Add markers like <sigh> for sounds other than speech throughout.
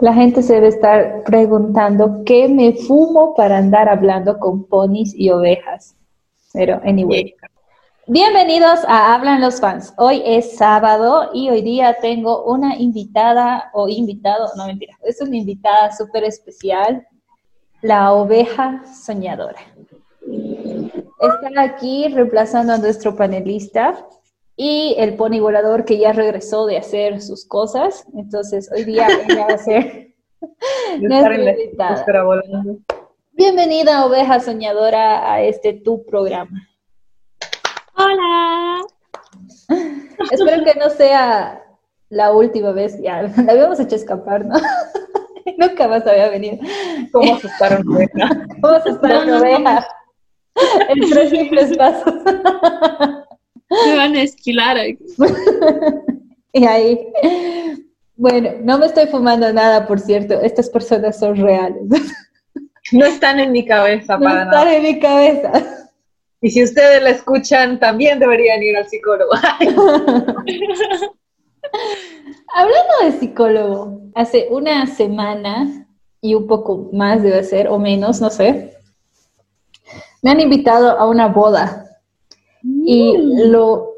La gente se debe estar preguntando qué me fumo para andar hablando con ponis y ovejas. Pero, anyway. Bienvenidos a Hablan los fans. Hoy es sábado y hoy día tengo una invitada o invitado, no mentira, es una invitada súper especial, la oveja soñadora. Está aquí reemplazando a nuestro panelista y el pony volador que ya regresó de hacer sus cosas. Entonces, hoy día <laughs> ella va a ser <laughs> nuestra invitada. Bienvenida, oveja soñadora, a este tu programa. Hola. <laughs> Espero que no sea la última vez, ya la habíamos hecho escapar, ¿no? Nunca más había venido. ¿Cómo asustar una oveja? ¿Cómo asustar a una oveja? En tres simples pasos. Me van a esquilar. <laughs> y ahí. Bueno, no me estoy fumando nada, por cierto. Estas personas son reales. <laughs> No están en mi cabeza no para están nada. en mi cabeza. Y si ustedes la escuchan, también deberían ir al psicólogo. <laughs> Hablando de psicólogo, hace una semana y un poco más debe ser, o menos, no sé, me han invitado a una boda. Y lo,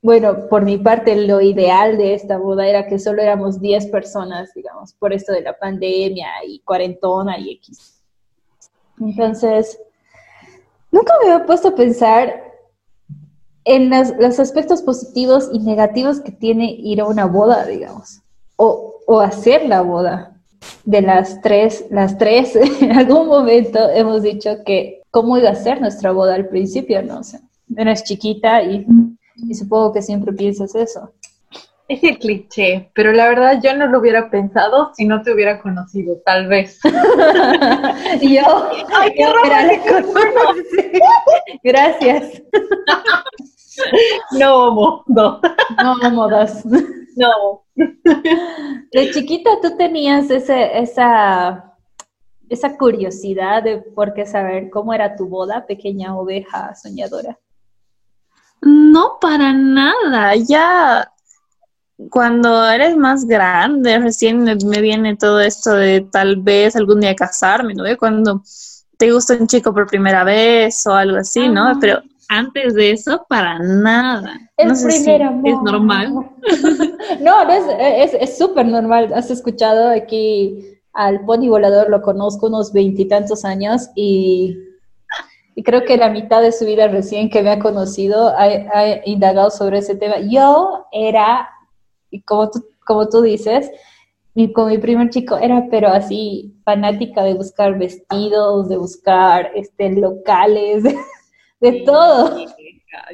bueno, por mi parte, lo ideal de esta boda era que solo éramos 10 personas, digamos, por esto de la pandemia y cuarentona y X. Entonces, nunca me había puesto a pensar en las- los aspectos positivos y negativos que tiene ir a una boda, digamos, o, o hacer la boda. De las tres, las tres, <laughs> en algún momento hemos dicho que cómo iba a ser nuestra boda al principio, ¿no? O sea, eres chiquita y, y supongo que siempre piensas eso. Es el cliché, pero la verdad yo no lo hubiera pensado si no te hubiera conocido, tal vez. <laughs> y yo, ¡Ay, qué Sí. <laughs> Gracias. No, mo, no, No, modas. no. De chiquita tú tenías ese, esa, esa curiosidad de por qué saber cómo era tu boda, pequeña oveja soñadora. No, para nada. Ya cuando eres más grande, recién me, viene todo esto de tal vez algún día casarme, ¿no? Cuando te gusta un chico por primera vez o algo así, ¿no? Ajá. Pero antes de eso, para nada. El no sé si primer amor. es normal. <laughs> no, no es es- es súper normal. Has escuchado aquí al pony volador, lo conozco unos veintitantos años y, y creo que la mitad de su vida recién que me ha conocido ha, ha indagado sobre ese tema. Yo era, y como tú, como tú dices, mi, con mi primer chico era, pero así, fanática de buscar vestidos, de buscar este, locales, <laughs> de, de todo.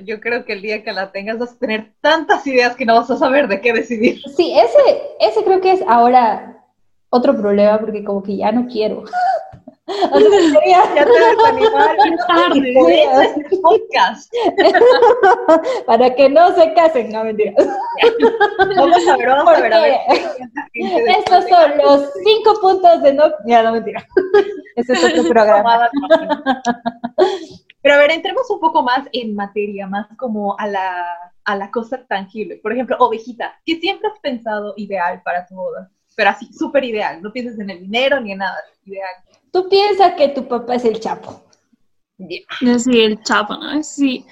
Yo creo que el día que la tengas vas a tener tantas ideas que no vas a saber de qué decidir. Sí, ese, ese creo que es ahora otro problema porque como que ya no quiero. <laughs> <laughs> O sea, Ya te vas a <laughs> animar. tarde. Podcast. <laughs> para que no se casen, no mentira. Vamos a ver, vamos a ver. A ver. Estos son los cinco puntos de no. Ya, no mentira. Ese es otro programa. Pero a ver, entremos un poco más en materia, más como a la, a la cosa tangible. Por ejemplo, ovejita, ¿qué siempre has pensado ideal para tu boda? Pero así, súper ideal. No pienses en el dinero ni en nada. Ideal. Tú piensas que tu papá es el chapo. Bien. Sí, el chapo, ¿no? Sí.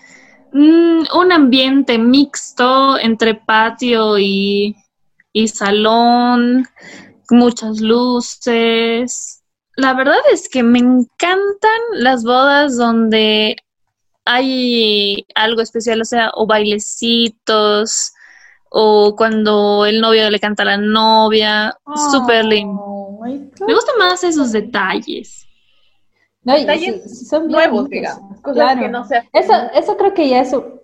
Mm, un ambiente mixto entre patio y, y salón, muchas luces. La verdad es que me encantan las bodas donde hay algo especial, o sea, o bailecitos, o cuando el novio le canta a la novia, súper lindo. Me gustan más esos detalles. No, y Detalles sí- son bien Nuevos, bonitos. digamos. Cosas Claro. que no se hacen. Eso, eso creo que ya es, un-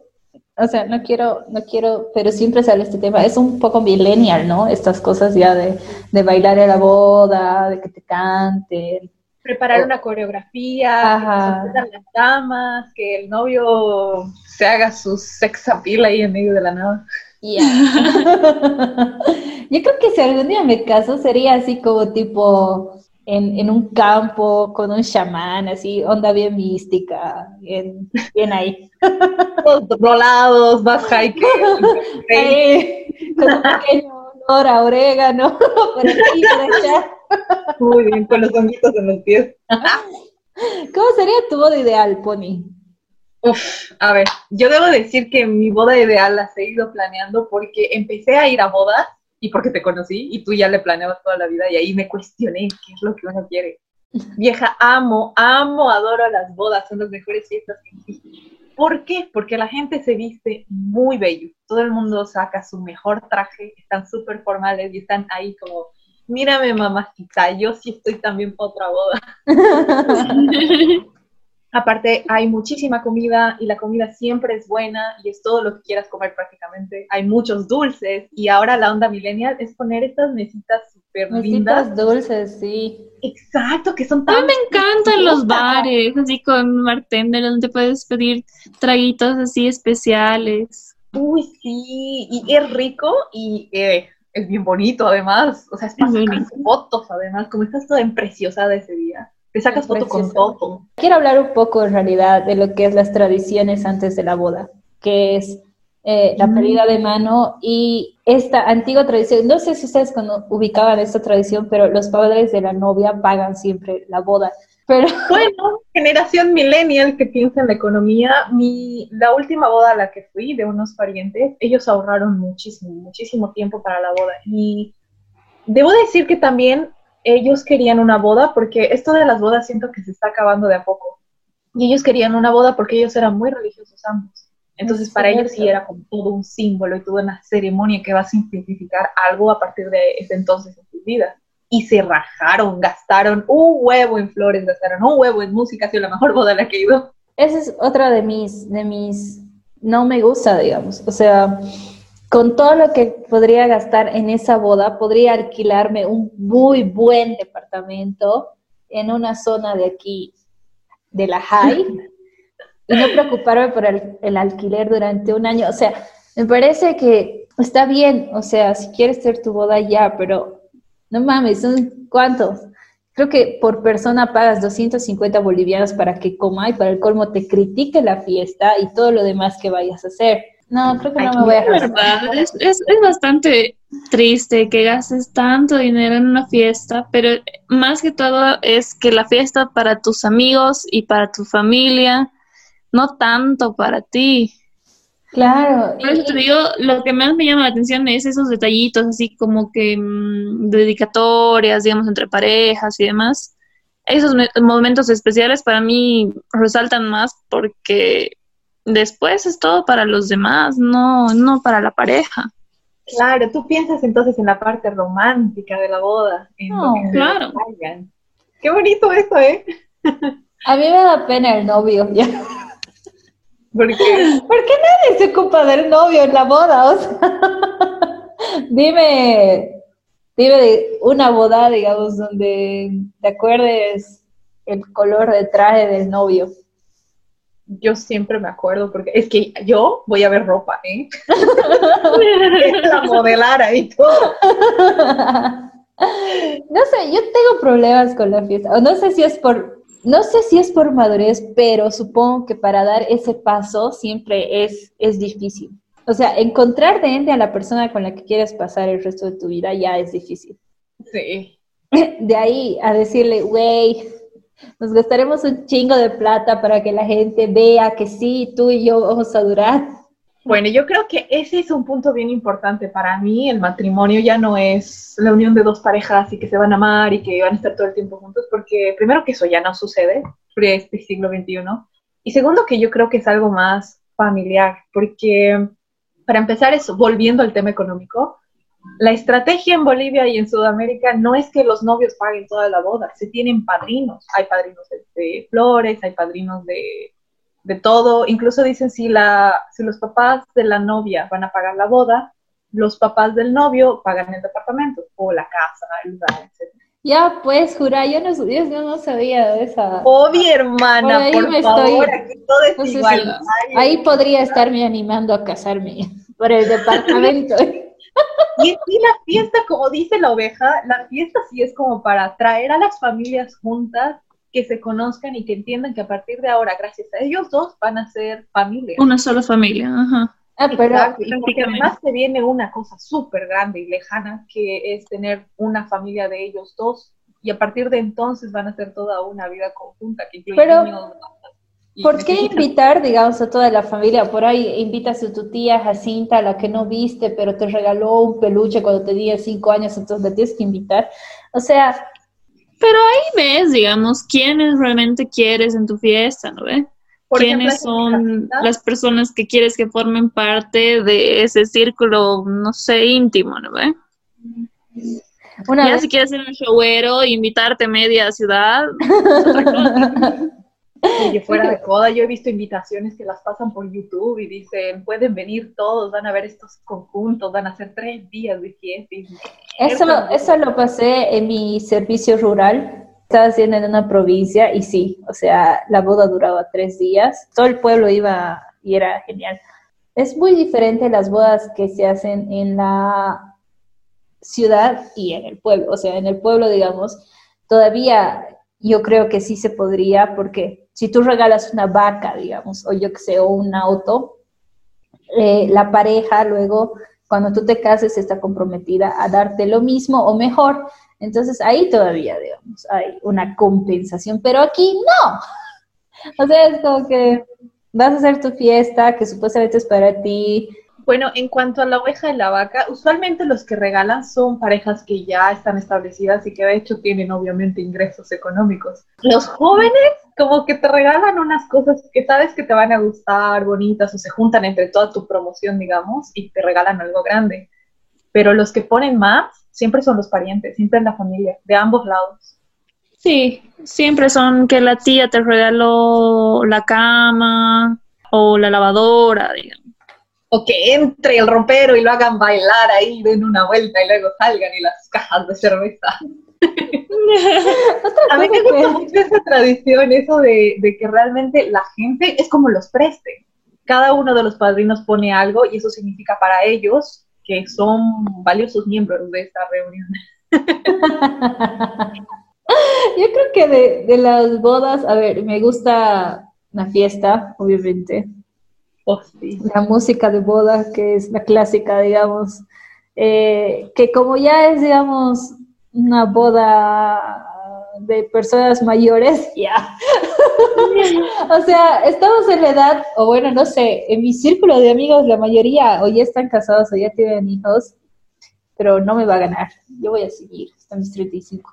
o sea, no quiero, no quiero, pero siempre sale este tema, es un poco millennial, ¿no? Estas cosas ya de, de bailar en la boda, de que te canten. preparar una coreografía, Ajá. que las damas, que el novio se haga su sex appeal ahí en medio de la nada. Ya. <laughs> Yo creo que si algún día me caso sería así como tipo en, en un campo con un chamán, así, onda bien mística, bien, bien ahí. <laughs> Todos rolados, más high que <laughs> Ahí, con un pequeño ahora orégano, por aquí, por allá. Muy bien, con los honguitos en los pies. ¿Cómo sería tu boda ideal, Pony? Uf, a ver, yo debo decir que mi boda ideal la he ido planeando porque empecé a ir a bodas y porque te conocí y tú ya le planeabas toda la vida y ahí me cuestioné qué es lo que uno quiere. Vieja, amo, amo, adoro las bodas, son las mejores fiestas que existen. ¿Por qué? Porque la gente se viste muy bello. Todo el mundo saca su mejor traje, están súper formales y están ahí como, mírame mamacita, yo sí estoy también para otra boda. <laughs> Aparte, hay muchísima comida y la comida siempre es buena y es todo lo que quieras comer prácticamente. Hay muchos dulces y ahora la onda millennial es poner estas mesitas súper lindas. Mesitas dulces, sí. Exacto, que son A tan... mí me encantan los bares, así con bartender, donde puedes pedir traguitos así especiales. Uy, sí, y es rico y eh, es bien bonito además. O sea, es para bonito. fotos además, como estás toda empreciosada ese día. Te sacas foto con todo. Quiero hablar un poco en realidad de lo que es las tradiciones antes de la boda, que es eh, la Mm. pedida de mano y esta antigua tradición. No sé si ustedes cuando ubicaban esta tradición, pero los padres de la novia pagan siempre la boda. Pero <laughs> Bueno, generación millennial que piensa en la economía, mi, la última boda a la que fui de unos parientes, ellos ahorraron muchísimo, muchísimo tiempo para la boda. Y debo decir que también ellos querían una boda, porque esto de las bodas siento que se está acabando de a poco. Y ellos querían una boda porque ellos eran muy religiosos ambos. Entonces Es para ellos sí era como todo un símbolo y toda una ceremonia que va a simplificar algo a partir de ese entonces en sus vidas y se rajaron, gastaron un huevo en flores, gastaron un huevo en música, ha sido la mejor <laughs> boda a la que he ido. esa es otra de mis, de mis, no me gusta, digamos. O sea, con todo lo que podría gastar en esa boda, podría alquilarme un muy buen departamento en una zona de aquí, de la High, <laughs> y no preocuparme por el, el alquiler durante un año. O sea, me parece que está bien, o sea, si quieres hacer tu boda ya, pero no mames, son cuántos. Creo que por persona pagas 250 bolivianos para que coma y para el colmo te critique la fiesta y todo lo demás que vayas a hacer. No, creo que no me voy a verdad, es, es, es bastante triste que gastes tanto dinero en una fiesta, pero más que todo es que la fiesta para tus amigos y para tu familia, no tanto para ti. Claro. Por eso te digo, lo que más me llama la atención es esos detallitos, así como que mm, dedicatorias, digamos, entre parejas y demás. Esos me- momentos especiales para mí resaltan más porque después es todo para los demás, no, no para la pareja. Claro, tú piensas entonces en la parte romántica de la boda, en No, lo que claro. Qué bonito eso, ¿eh? <laughs> A mí me da pena el novio. ya. Porque ¿Por qué nadie se ocupa del novio en la boda? O sea, <laughs> dime, dime de una boda, digamos, donde te acuerdes el color de traje del novio. Yo siempre me acuerdo, porque es que yo voy a ver ropa, ¿eh? <laughs> la modelara y todo. <laughs> No sé, yo tengo problemas con la fiesta. O no sé si es por, no sé si es por madurez, pero supongo que para dar ese paso siempre es, es difícil. O sea, encontrar de ende a la persona con la que quieres pasar el resto de tu vida ya es difícil. Sí. <laughs> De ahí a decirle, güey, nos gastaremos un chingo de plata para que la gente vea que sí, tú y yo vamos a durar. Bueno, yo creo que ese es un punto bien importante. Para mí, el matrimonio ya no es la unión de dos parejas y que se van a amar y que van a estar todo el tiempo juntos, porque primero que eso ya no sucede por este siglo XXI. Y segundo que yo creo que es algo más familiar, porque para empezar eso, volviendo al tema económico, la estrategia en Bolivia y en Sudamérica no es que los novios paguen toda la boda, se tienen padrinos. Hay padrinos de, de flores, hay padrinos de, de todo. Incluso dicen si, la, si los papás de la novia van a pagar la boda, los papás del novio pagan el departamento o la casa, el lugar, etc. Ya, pues, jura, yo no, yo no sabía de esa. Obvio, hermana, Por ahí por, me favor, estoy- aquí todo es igual. Ahí podría estarme animando a casarme <laughs> por el departamento. Y en sí la fiesta, como dice la oveja, la fiesta sí es como para traer a las familias juntas, que se conozcan y que entiendan que a partir de ahora, gracias a ellos dos, van a ser familia. Una sola familia, ajá. Ah, pero Exacto, y porque además te viene una cosa súper grande y lejana, que es tener una familia de ellos dos, y a partir de entonces van a ser toda una vida conjunta, que incluye Pero, niños. ¿Por qué invitar, digamos, a toda la familia? Por ahí invitas a tu tía Jacinta, la que no viste, pero te regaló un peluche cuando tenía cinco años, entonces la tienes que invitar. O sea, Pero ahí ves, digamos, quiénes realmente quieres en tu fiesta, ¿no ves? Quiénes son las personas que quieres que formen parte de ese círculo, no sé, íntimo, ¿no ves? una Ya vez si quieres ser un showero, invitarte media ciudad, <laughs> Oye, fuera de <laughs> coda, yo he visto invitaciones que las pasan por YouTube y dicen, pueden venir todos, van a ver estos conjuntos, van a hacer tres días de fiesta. y- Eso, lo- eso lo pasé en mi servicio rural. Estaba haciendo en una provincia y sí, o sea, la boda duraba tres días. Todo el pueblo iba y era genial. Es muy diferente las bodas que se hacen en la ciudad y en el pueblo. O sea, en el pueblo, digamos, todavía yo creo que sí se podría, porque si tú regalas una vaca, digamos, o yo que sé, o un auto, eh, la pareja luego, cuando tú te cases, está comprometida a darte lo mismo o mejor. Entonces ahí todavía, digamos, hay una compensación, pero aquí no. O sea, es como que vas a hacer tu fiesta, que supuestamente es para ti. Bueno, en cuanto a la oveja y la vaca, usualmente los que regalan son parejas que ya están establecidas y que de hecho tienen obviamente ingresos económicos. Los jóvenes como que te regalan unas cosas que sabes que te van a gustar, bonitas, o se juntan entre toda tu promoción, digamos, y te regalan algo grande. Pero los que ponen más siempre son los parientes, siempre en la familia, de ambos lados. sí, siempre son que la tía te regaló la cama o la lavadora, digamos. O que entre el rompero y lo hagan bailar ahí, den una vuelta y luego salgan y las cajas de cerveza. <laughs> A mí me gusta mucho esa tradición, eso de, de que realmente la gente es como los preste. Cada uno de los padrinos pone algo y eso significa para ellos que son valiosos miembros de esta reunión. <laughs> Yo creo que de, de las bodas, a ver, me gusta la fiesta, obviamente. La música de boda, que es la clásica, digamos, eh, que como ya es, digamos, una boda de personas mayores, <laughs> ya. o sea, estamos en la edad, o bueno, no sé, en mi círculo de amigos la mayoría o ya están casados o ya tienen hijos, pero no me va a ganar. Yo voy a seguir hasta mis 35.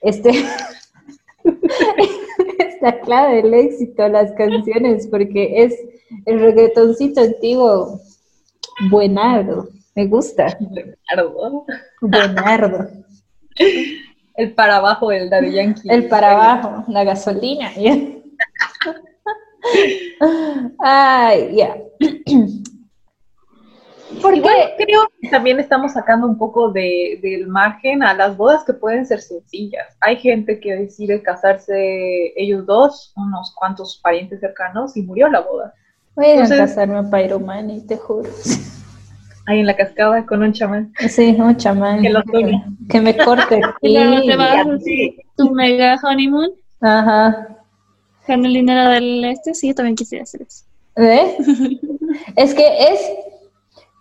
Este <laughs> es la clave del éxito, las canciones, porque es el reggaetoncito antiguo, buenardo, me gusta, Claro. buenardo. <laughs> El para abajo del Daddy Yankee. El para abajo, la gasolina. <laughs> Ay, ya. <clears throat> ¿Por Igual qué? creo que también estamos sacando un poco de, del margen a las bodas que pueden ser sencillas. Hay gente que decide casarse ellos dos, unos cuantos parientes cercanos, y murió la boda. Voy a ir a Entonces- casarme a Pyromani, te juro. <laughs> Ahí en la cascada con un chamán. Sí, un chamán. Que lo sueñe. Que me corte <laughs> Y luego aquí. te vas y así, tu mega honeymoon Ajá. con el dinero del este. Sí, yo también quisiera hacer eso. ¿Ve? <laughs> es que es,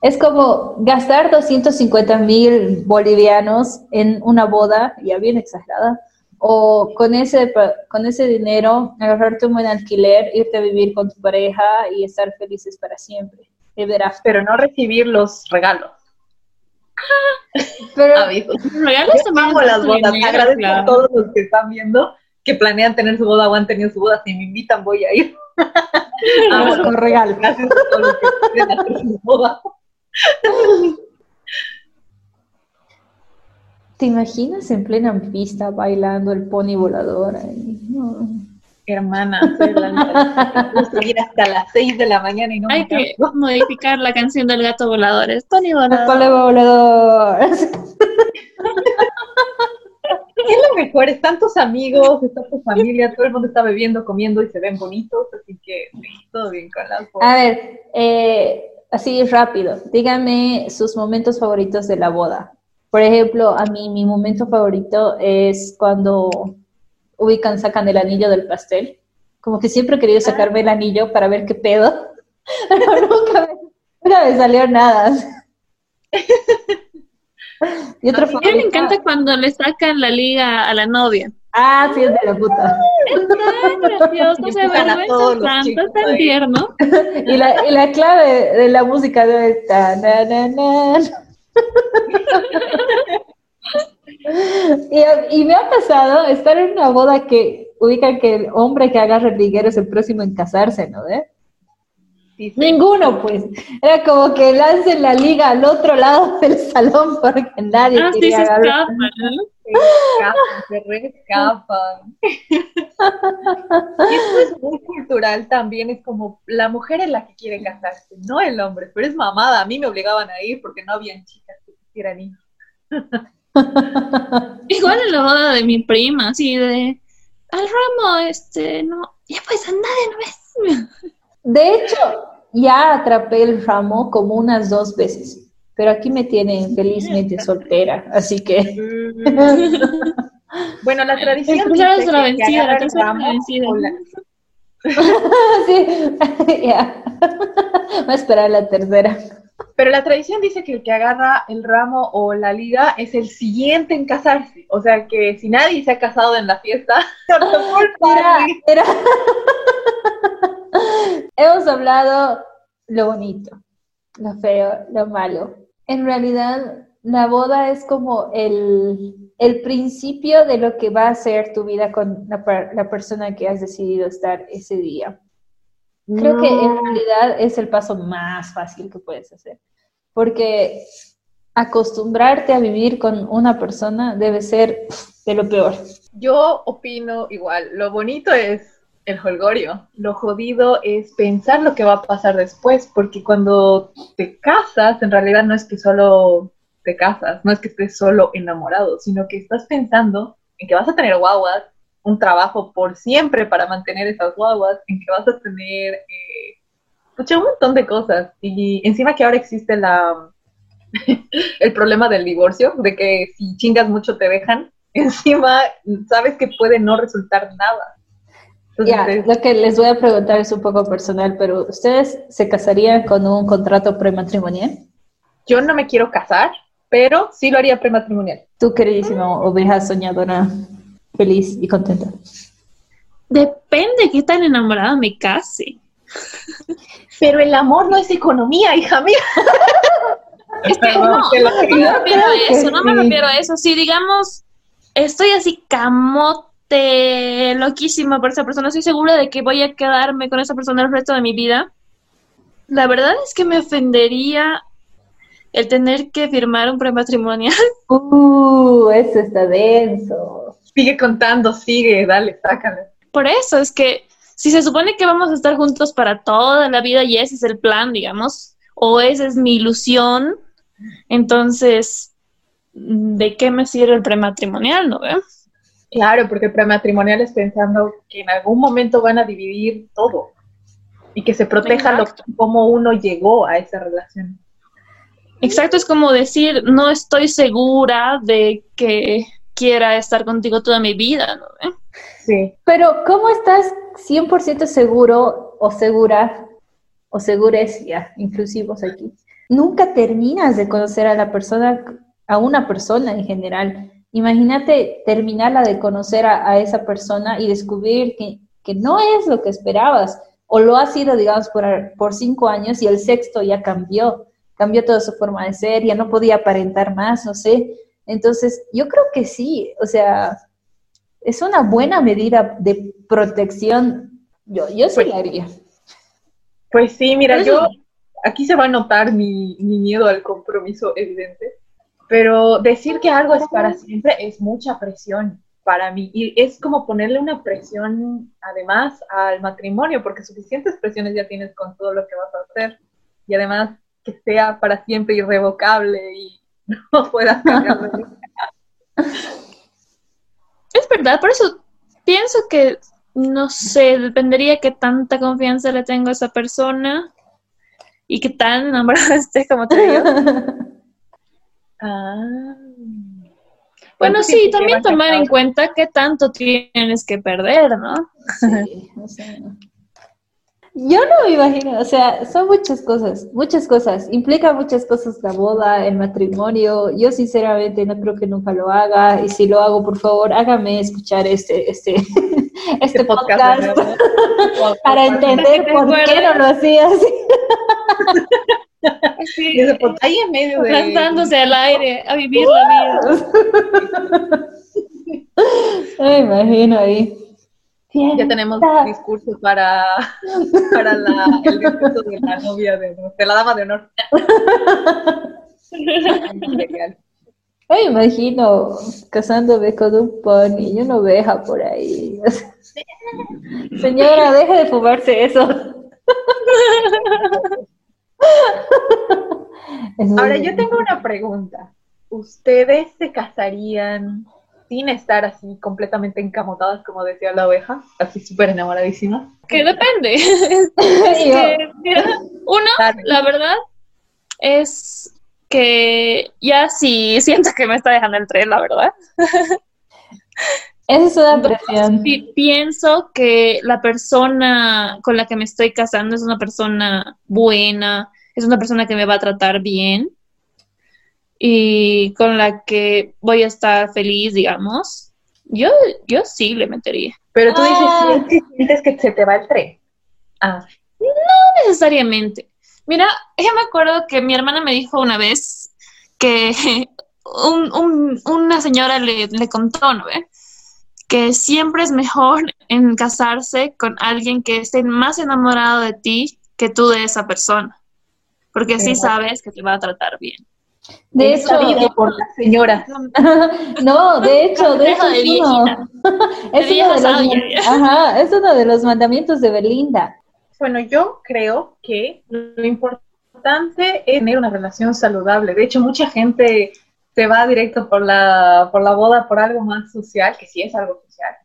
es como gastar 250 mil bolivianos en una boda, ya bien exagerada, o con ese, con ese dinero agarrarte un buen alquiler, irte a vivir con tu pareja y estar felices para siempre. Verás. Pero no recibir los regalos. <laughs> Pero, Aviso. Los regalos Yo también las bodas. dinero, Agradezco claro. a todos los que están viendo que planean tener su boda o han tenido su boda. Si me invitan, voy a ir. vamos <laughs> Amo con regalo. Gracias a todos los que quieren hacer su boda. <laughs> ¿Te imaginas en plena pista bailando el pony volador? ahí? No. Hermana, soy la Voy a seguir hasta las 6 de la mañana y no Hay me que canso. modificar la canción del gato volador. Es Tony El Volador. pony volador. <laughs> Es lo mejor, están tus amigos, está tu familia, todo el mundo está bebiendo, comiendo y se ven bonitos, así que sí, todo bien con las A bodas. ver, eh, así rápido, díganme sus momentos favoritos de la boda. Por ejemplo, a mí mi momento favorito es cuando ubican, sacan el anillo del pastel. Como que siempre he querido sacarme el anillo para ver qué pedo, <laughs> pero nunca me, Nunca me salió nada. y otro A mí me encanta cuando le sacan la liga a la novia. Ah, sí, es de la puta. Es <laughs> tan gracioso, se Empiezan a todos vergüenza los tanto, chicos es tan ahí. tierno. <laughs> Y la, y la clave de la música debe estar. na, na, na. Y, y me ha pasado estar en una boda que ubican que el hombre que agarra el liguero es el próximo en casarse, ¿no? ¿Eh? Sí, sí. Ninguno, pues. Era como que lancen la liga al otro lado del salón porque nadie Ah, sí, quería se agarrar. escapa, ¿no? Se escapan, se reescapan. Y esto es muy cultural también, es como la mujer es la que quiere casarse, no el hombre, pero es mamada, a mí me obligaban a ir porque no habían chicas que quisieran ir. <laughs> Igual en la boda de mi prima, así de al ramo, este, no, ya pues a nadie no ves. De hecho, ya atrapé el ramo como unas dos veces, pero aquí me tienen felizmente soltera, así que Bueno, la tradición El primero dice es la vencida, la tercera vencida. la- sí, <laughs> ya. Voy a esperar la tercera. Pero la tradición dice que el que agarra el ramo o la liga es el siguiente en casarse. O sea que si nadie se ha casado en la fiesta. <laughs> <laughs> Hemos hablado lo bonito, lo feo, lo malo. En realidad, la boda es como el, el principio de lo que va a ser tu vida con la, per- la persona que has decidido estar ese día. Creo que en realidad es el paso más fácil que puedes hacer, porque acostumbrarte a vivir con una persona debe ser de lo peor. Yo opino igual. Lo bonito es el holgorio. Lo jodido es pensar lo que va a pasar después, porque cuando te casas, en realidad no es que solo te casas, no es que estés solo enamorado, sino que estás pensando en que vas a tener guaguas, un trabajo por siempre para mantener esas guaguas, en que vas a tener eh, pucha, un montón de cosas. Y encima que ahora existe la <laughs> el problema del divorcio, de que si chingas mucho te dejan, <laughs> encima sabes que puede no resultar nada. Ya, lo que les voy a preguntar es un poco personal, pero ¿ustedes se casarían con un contrato prematrimonial? yo no me quiero casar, pero sí lo haría prematrimonial. Tú, queridísima oveja soñadora, feliz y contenta. Depende qué tan enamorada me case. Pero el amor no es economía, hija mía. <laughs> Es que no, no me refiero a eso, no me refiero a eso. Si digamos, estoy así camote, loquísima por esa persona, estoy segura de que voy a quedarme con esa persona el resto de mi vida. La verdad es que me ofendería el tener que firmar un prematrimonial. <laughs> Uh, eso está denso. Sigue contando, sigue, dale, sácalo. Por eso es que si se supone que vamos a estar juntos para toda la vida y ese es el plan, digamos, o esa es mi ilusión, entonces, ¿de qué me sirve el prematrimonial, no ve? Claro, porque prematrimonial es pensando que en algún momento van a dividir todo y que se proteja lo, cómo uno llegó a esa relación. Exacto, es como decir, no estoy segura de que quiera estar contigo toda mi vida, ¿no? Sí. Pero, ¿cómo estás 100% seguro o segura, o segures, ya, inclusivos aquí? Nunca terminas de conocer a la persona, a una persona en general. Imagínate terminarla de conocer a, a esa persona y descubrir que, que no es lo que esperabas, o lo ha sido, digamos, por, por cinco años y el sexto ya cambió, cambió toda su forma de ser, ya no podía aparentar más, no sé. Entonces, yo creo que sí, o sea, es una buena medida de protección. Yo, yo sí Pues- la haría. Pues sí, mira, yo aquí se va a notar mi, mi miedo al compromiso evidente, pero decir que algo es para siempre es mucha presión para mí y es como ponerle una presión además al matrimonio, porque suficientes presiones ya tienes con todo lo que vas a hacer y además que sea para siempre irrevocable y <laughs> no puedas cambiarlo. Es verdad, por eso pienso que, no sé, dependería qué tanta confianza le tengo a esa persona y qué tan enamorada <laughs> esté, como te digo. <laughs> Ah. Bueno, ¿Cuánto sí, también tomar en cuenta qué tanto tienes que perder, ¿no? Sí, o sea, Yo no me imagino, o sea, son muchas cosas, muchas cosas. Implica muchas cosas la boda, el matrimonio. Yo sinceramente no creo que nunca lo haga. Y si lo hago, por favor, hágame escuchar este, este, <laughs> este podcast, <laughs> para entender por qué no lo hacía así. <laughs> Sí, ahí en medio de... Lanzándose al aire a vivir la vida. <laughs> Me imagino ahí. Ya tenemos discurso para, para la, el discurso de la novia de, de la dama de honor. Me imagino casándome con un pony y una oveja por ahí. <laughs> Señora, deje de fumarse eso. <laughs> Ahora, yo tengo una pregunta. ¿Ustedes se casarían sin estar así completamente encamotadas, como decía la oveja, así súper enamoradísimas? Que depende. <laughs> uno, la verdad, es que ya sí siento que me está dejando el tren, la verdad. Esa es una presión. pienso que la persona con la que me estoy casando es una persona buena, es una persona que me va a tratar bien y con la que voy a estar feliz, digamos, yo, yo sí le metería. Pero tú dices, ah. sientes que se te va el tren. Ah. No necesariamente. Mira, yo me acuerdo que mi hermana me dijo una vez que <laughs> una señora le, le contó, ¿no ve? Que siempre es mejor en casarse con alguien que esté más enamorado de ti que tú de esa persona. Porque así sabes que te va a tratar bien. De hecho, por la señora. <laughs> no, de <laughs> hecho, de hecho es, uno, <laughs> es, uno de los, ajá, es uno de los mandamientos de Belinda. Bueno, yo creo que lo importante es tener una relación saludable. De hecho, mucha gente se va directo por la, por la boda por algo más social, que sí es algo social,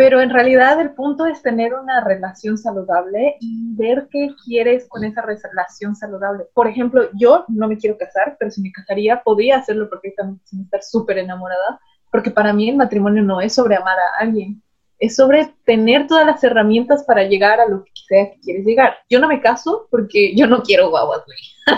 pero en realidad el punto es tener una relación saludable y ver qué quieres con esa relación saludable. Por ejemplo, yo no me quiero casar, pero si me casaría, podría hacerlo perfectamente sin estar súper enamorada, porque para mí el matrimonio no es sobre amar a alguien, es sobre tener todas las herramientas para llegar a lo que sea que quieres llegar. Yo no me caso porque yo no quiero guaguas, güey.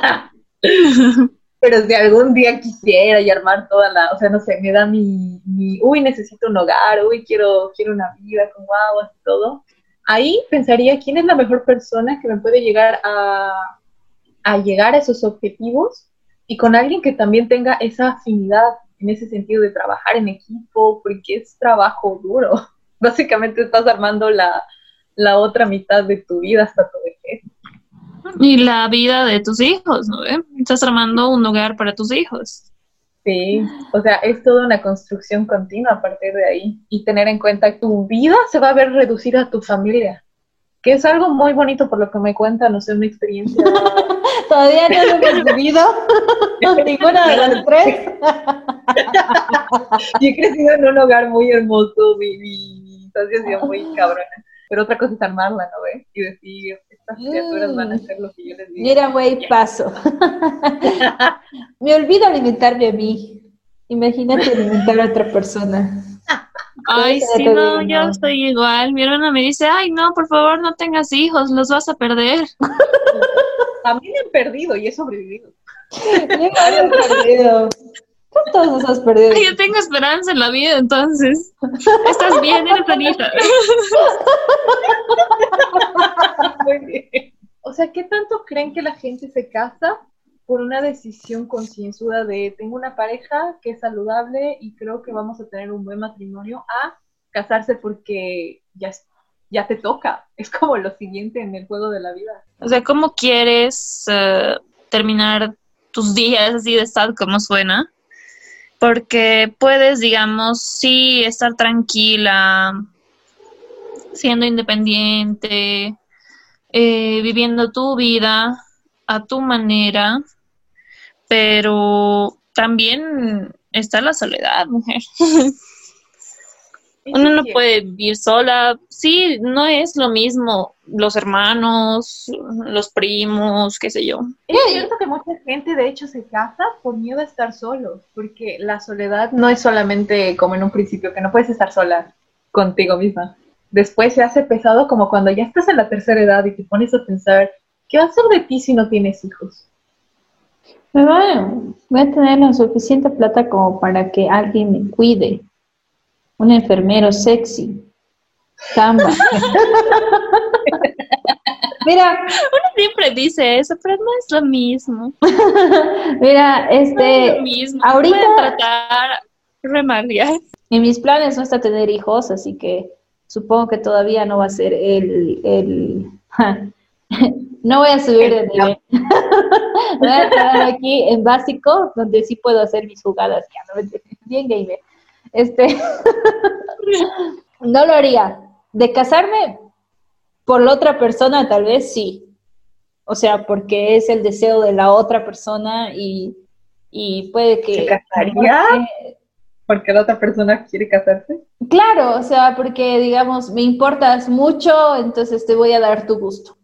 <laughs> pero si algún día quisiera y armar toda la, o sea, no sé, me da mi, mi, uy, necesito un hogar, uy, quiero, quiero una vida con guaguas y todo, ahí pensaría quién es la mejor persona que me puede llegar a, a llegar a esos objetivos y con alguien que también tenga esa afinidad en ese sentido de trabajar en equipo, porque es trabajo duro. <laughs> Básicamente estás armando la, la otra mitad de tu vida hasta tu. Y la vida de tus hijos, ¿no? Estás armando un hogar para tus hijos. Sí, o sea, es toda una construcción continua a partir de ahí. Y tener en cuenta que tu vida se va a ver reducida a tu familia, que es algo muy bonito por lo que me cuentan, no sé, una experiencia. Todavía no lo he vivido, ninguna de las tres. Yo he crecido en un hogar muy hermoso, mi, mi sido muy cabrona. Pero otra cosa es armarla, ¿no ves? Y decir, estas criaturas van a hacer lo que yo les digo. Mira, güey, paso. <laughs> Me olvido alimentarme a mí. Imagínate alimentar a otra persona. Ay, sí, no, yo estoy igual. Mi hermana me dice, ay, no, por favor, no tengas hijos, los vas a perder. A mí me han perdido y he sobrevivido. <laughs> Me han perdido. ¿Cuántos nos has perdido? Yo tengo esperanza en la vida, entonces. Estás bien, eres bonita. Muy bien. O sea, ¿qué tanto creen que la gente se casa por una decisión concienzuda de tengo una pareja que es saludable y creo que vamos a tener un buen matrimonio a casarse porque ya, ya te toca? Es como lo siguiente en el juego de la vida. O sea, ¿cómo quieres eh, terminar tus días así de sad como suena? Porque puedes, digamos, sí estar tranquila, siendo independiente, eh, viviendo tu vida a tu manera, pero también está la soledad, mujer. <laughs> Uno no puede vivir sola. Sí, no es lo mismo los hermanos, los primos, qué sé yo. Es cierto que mucha gente de hecho se casa por miedo a estar solo, porque la soledad no es solamente como en un principio, que no puedes estar sola contigo misma. después se hace pesado como cuando ya estás en la tercera edad y te pones a pensar, ¿qué va a ser de ti si no tienes hijos? Me va, voy a tener la suficiente plata como para que alguien me cuide. Un enfermero sexy. Camba. <laughs> Mira, Uno siempre dice eso, pero no es lo mismo. <laughs> mira, No es este, lo mismo. ahorita- Pueden tratar en mis planes no está tener hijos, así que supongo que todavía no va a ser el, el <laughs> no voy a subir de nivel. voy a estar aquí en básico, donde sí puedo hacer mis jugadas, ya, ¿no? bien gamer. Este, <laughs> no lo haría. De casarme por la otra persona, tal vez sí. O sea, porque es el deseo de la otra persona y, y puede que... ¿Se casaría? Porque la otra persona quiere casarse. Claro, o sea, porque digamos, me importas mucho, entonces te voy a dar tu gusto.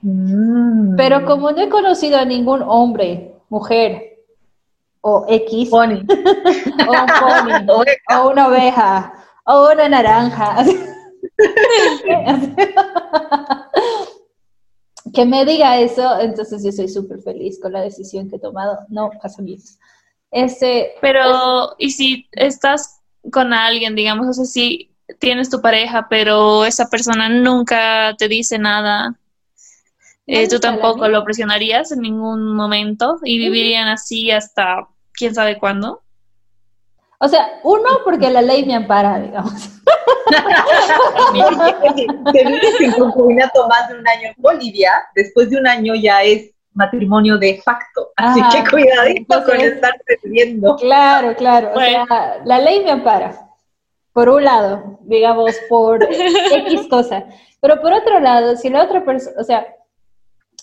Mm. Pero como no he conocido a ningún hombre, mujer, o X, o Pony. <laughs> un pony, o una oveja, o una naranja, <laughs> <laughs> que me diga eso, entonces yo soy súper feliz con la decisión que he tomado. No, casamiento. Este, Pero, ¿y si estás con alguien, digamos, o sea, si tienes tu pareja, pero esa persona nunca te dice nada, eh, tú tampoco lo presionarías en ningún momento y vivirían así hasta quién sabe cuándo? o sea, uno, porque la ley me ampara, digamos. <laughs> Te vives en concubinato más de un año en Bolivia, después de un año ya es matrimonio de facto. Así Ajá. que cuidadito con estarse viendo. Claro, claro. O Bueno. sea, la ley me ampara. Por un lado, digamos, por <laughs> X cosa. Pero por otro lado, si la otra persona, o sea,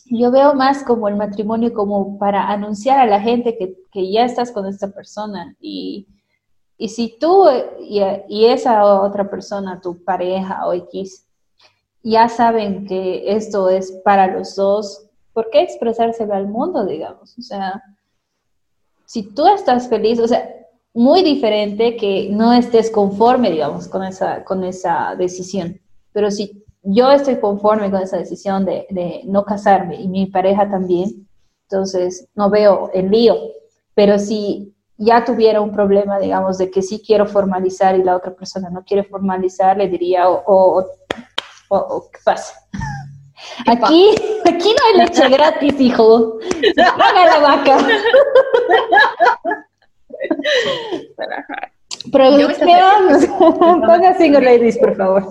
yo veo más como el matrimonio como para anunciar a la gente que, que ya estás con esta persona. Y, y si tú y, y esa otra persona, tu pareja o X, ya saben que esto es para los dos, ¿por qué expresárselo al mundo, digamos? O sea, si tú estás feliz, o sea, muy diferente que no estés conforme, digamos, con esa, con esa decisión. Pero si yo estoy conforme con esa decisión de, de no casarme y mi pareja también, entonces no veo el lío. Pero si ya tuviera un problema, digamos, de que sí quiero formalizar y la otra persona no quiere formalizar, le diría, o, o, o- o, ¿qué pasa? Aquí, aquí no hay leche gratis, hijo. Paga la vaca. Producción, <laughs> ponga single ladies, por favor.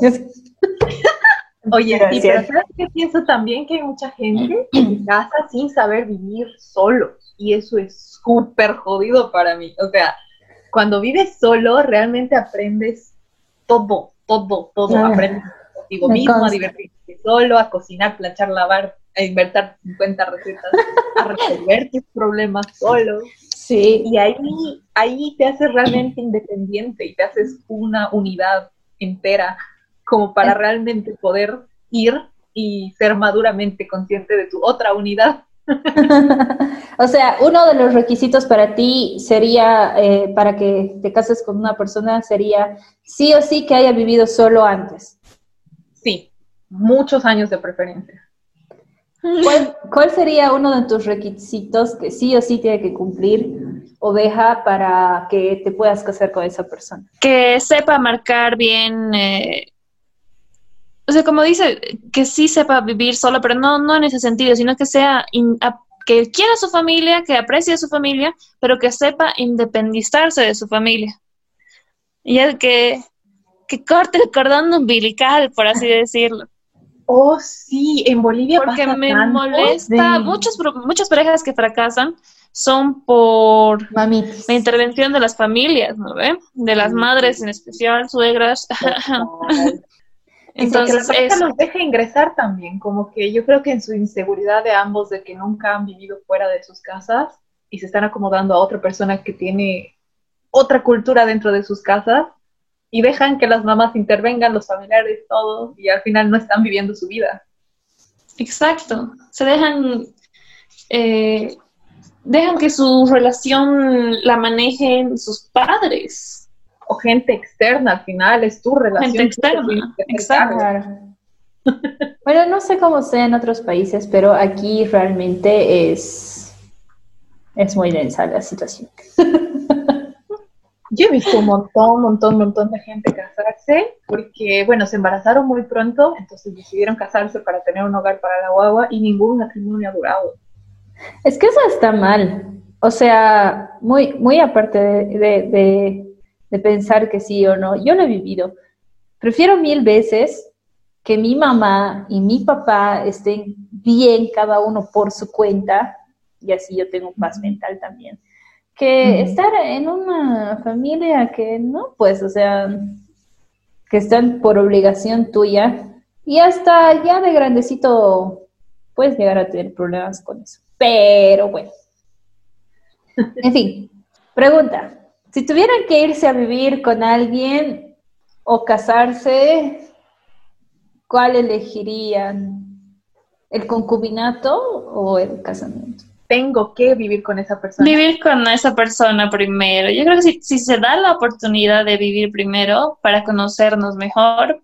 Oye, sí, pero ¿sabes qué pienso también? Que hay mucha gente que casa sin saber vivir solos. Y eso es súper jodido para mí. O sea, cuando vives solo, realmente aprendes todo, todo, todo. Aprendes contigo me mismo, a divertirte solo, a cocinar, planchar, lavar, a inventar 50 recetas, a resolver tus problemas solo. Sí, Y ahí, ahí te haces realmente independiente y te haces una unidad entera como para realmente poder ir y ser maduramente consciente de tu otra unidad. <laughs> o sea, uno de los requisitos para ti sería, eh, para que te cases con una persona, sería sí o sí que haya vivido solo antes. Sí, muchos años de preferencia. ¿Cuál, cuál sería uno de tus requisitos que sí o sí tiene que cumplir oveja para que te puedas casar con esa persona? Que sepa marcar bien, eh, o sea, como dice, que sí sepa vivir solo, pero no, no en ese sentido, sino que sea, in- a- que quiera a su familia, que aprecie a su familia, pero que sepa independizarse de su familia. Y el que, que corte el cordón umbilical, por así decirlo. Oh, sí, en Bolivia Porque pasa me tanto. molesta, muchos, pro- muchas parejas que fracasan son por Mamitis. la intervención de las familias, ¿no ve? De las madres en especial, suegras. <laughs> Y la Entonces, pareja es, los deja ingresar también, como que yo creo que en su inseguridad de ambos de que nunca han vivido fuera de sus casas y se están acomodando a otra persona que tiene otra cultura dentro de sus casas y dejan que las mamás intervengan, los familiares, todo, y al final no están viviendo su vida. exacto. Se dejan, eh, dejan que su relación la manejen sus padres. O gente externa al final, es tu relación. Gente externa, exacto. <laughs> Bueno, no sé cómo sea en otros países, pero aquí realmente es, es muy densa la situación. Yo he visto un montón, montón, montón de gente casarse porque, bueno, se embarazaron muy pronto, entonces decidieron casarse para tener un hogar para la guagua y ningún matrimonio ha durado. Es que eso está mal. O sea, muy, muy aparte de, de pensar que sí o no, yo lo he vivido. Prefiero mil veces que mi mamá y mi papá estén bien cada uno por su cuenta, y así yo tengo paz mental también, que estar en una familia que no, pues, o sea, que están por obligación tuya, y hasta ya de grandecito puedes llegar a tener problemas con eso. Pero bueno. En fin, pregunta. Si tuvieran que irse a vivir con alguien o casarse, ¿cuál elegirían? ¿El concubinato o el casamiento? Tengo que vivir con esa persona. Vivir con esa persona primero. Yo creo que si, si se da la oportunidad de vivir primero para conocernos mejor,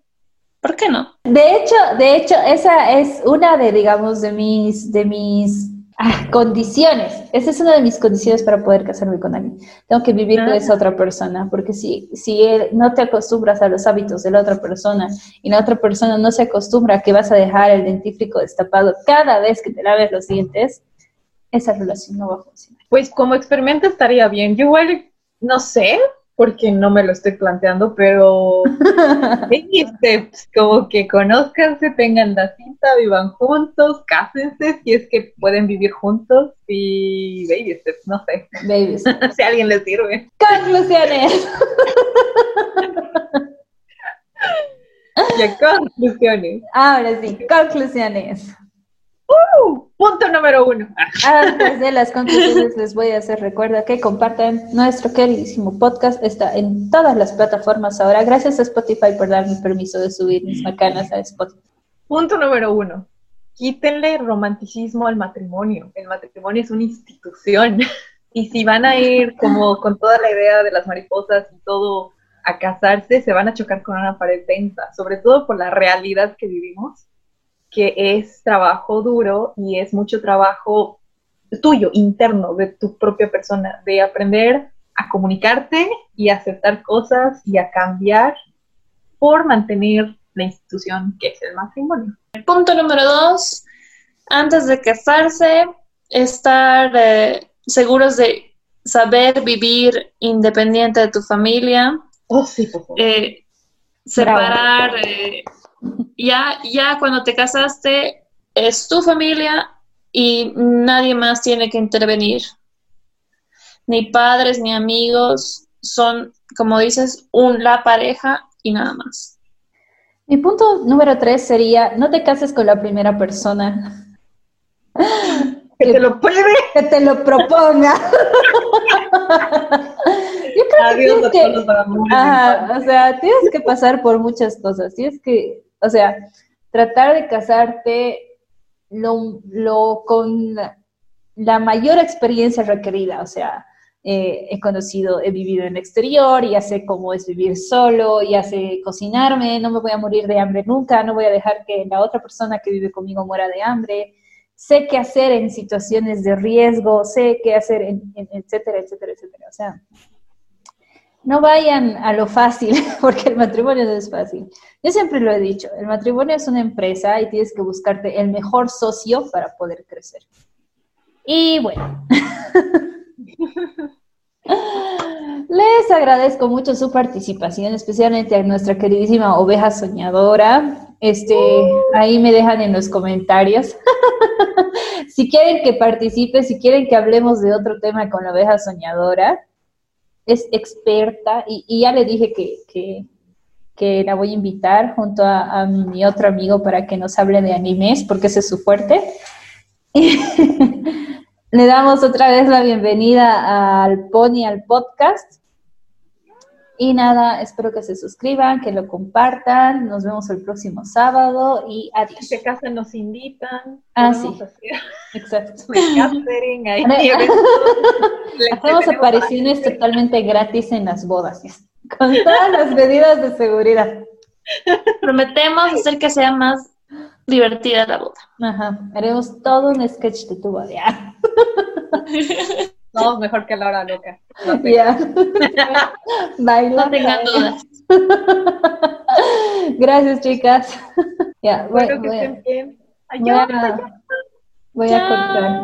¿por qué no? De hecho, de hecho, esa es una de, digamos, de mis, de mis Ah, condiciones. Esa es una de mis condiciones para poder casarme con alguien. Tengo que vivir con ah. esa otra persona, porque si, si no te acostumbras a los hábitos de la otra persona y la otra persona no se acostumbra a que vas a dejar el dentífrico destapado cada vez que te laves los dientes, esa relación no va a funcionar. Pues como experimento estaría bien. Yo igual, no sé, porque no me lo estoy planteando, pero <laughs> baby steps, como que conozcanse, tengan la cita, vivan juntos, cásense si es que pueden vivir juntos y baby steps, no sé. Baby steps. <laughs> si a alguien les sirve. Conclusiones. <laughs> ya, conclusiones. Ahora sí, conclusiones. ¡Uh! punto número uno. Antes de las conclusiones les voy a hacer recuerda que compartan nuestro queridísimo podcast. Está en todas las plataformas ahora. Gracias a Spotify por darme permiso de subir mis macanas a Spotify. Punto número uno. Quítenle romanticismo al matrimonio. El matrimonio es una institución. Y si van a ir como con toda la idea de las mariposas y todo a casarse, se van a chocar con una pared densa, sobre todo por la realidad que vivimos que es trabajo duro y es mucho trabajo tuyo, interno, de tu propia persona, de aprender a comunicarte y a aceptar cosas y a cambiar por mantener la institución que es el matrimonio. Punto número dos, antes de casarse, estar eh, seguros de saber vivir independiente de tu familia. Oh, sí, por favor. Eh, separar eh, ya, ya cuando te casaste es tu familia y nadie más tiene que intervenir. Ni padres ni amigos, son, como dices, un, la pareja y nada más. Mi punto número tres sería, no te cases con la primera persona. Que, te lo pruebe. Que te lo proponga. Yo creo que, o sea, tienes que pasar por muchas cosas. Tienes que o sea, tratar de casarte lo, con la, mayor experiencia requerida, o sea, eh, he conocido, he vivido en el exterior, ya sé cómo es vivir solo, ya sé cocinarme, no me voy a morir de hambre nunca, no voy a dejar que la otra persona que vive conmigo muera de hambre, sé qué hacer en situaciones de riesgo, sé qué hacer, en, etcétera, etcétera, etcétera. O sea, no vayan a lo fácil, <laughs> porque el matrimonio no es fácil. Yo siempre lo he dicho, el matrimonio es una empresa y tienes que buscarte el mejor socio para poder crecer. Y bueno, <laughs> les agradezco mucho su participación, especialmente a nuestra queridísima oveja soñadora. Este, ahí me dejan en los comentarios. <laughs> si quieren que participe, si quieren que hablemos de otro tema con la oveja soñadora, es experta y, ya le dije que, la voy a invitar junto a, mi otro amigo para que nos hable de animes, porque ese es su fuerte. <laughs> le damos otra vez la bienvenida al Pony, al podcast. Y nada, espero que se suscriban, que lo compartan. Nos vemos el próximo sábado y adiós. Si casa nos invitan. Ah, sí. <laughs> Exacto. ahí. <laughs> Hacemos apariciones totalmente gratis en las bodas. <laughs> Con todas las medidas de seguridad. Prometemos hacer que sea más divertida la boda. Ajá, haremos todo un sketch de tu boda. No, mejor que la hora loca. No. <laughs> Baila. No tengan dudas. <laughs> Gracias, chicas. <laughs> Ya, voy, Espero que voy a- estén bien. voy a- voy a cortar.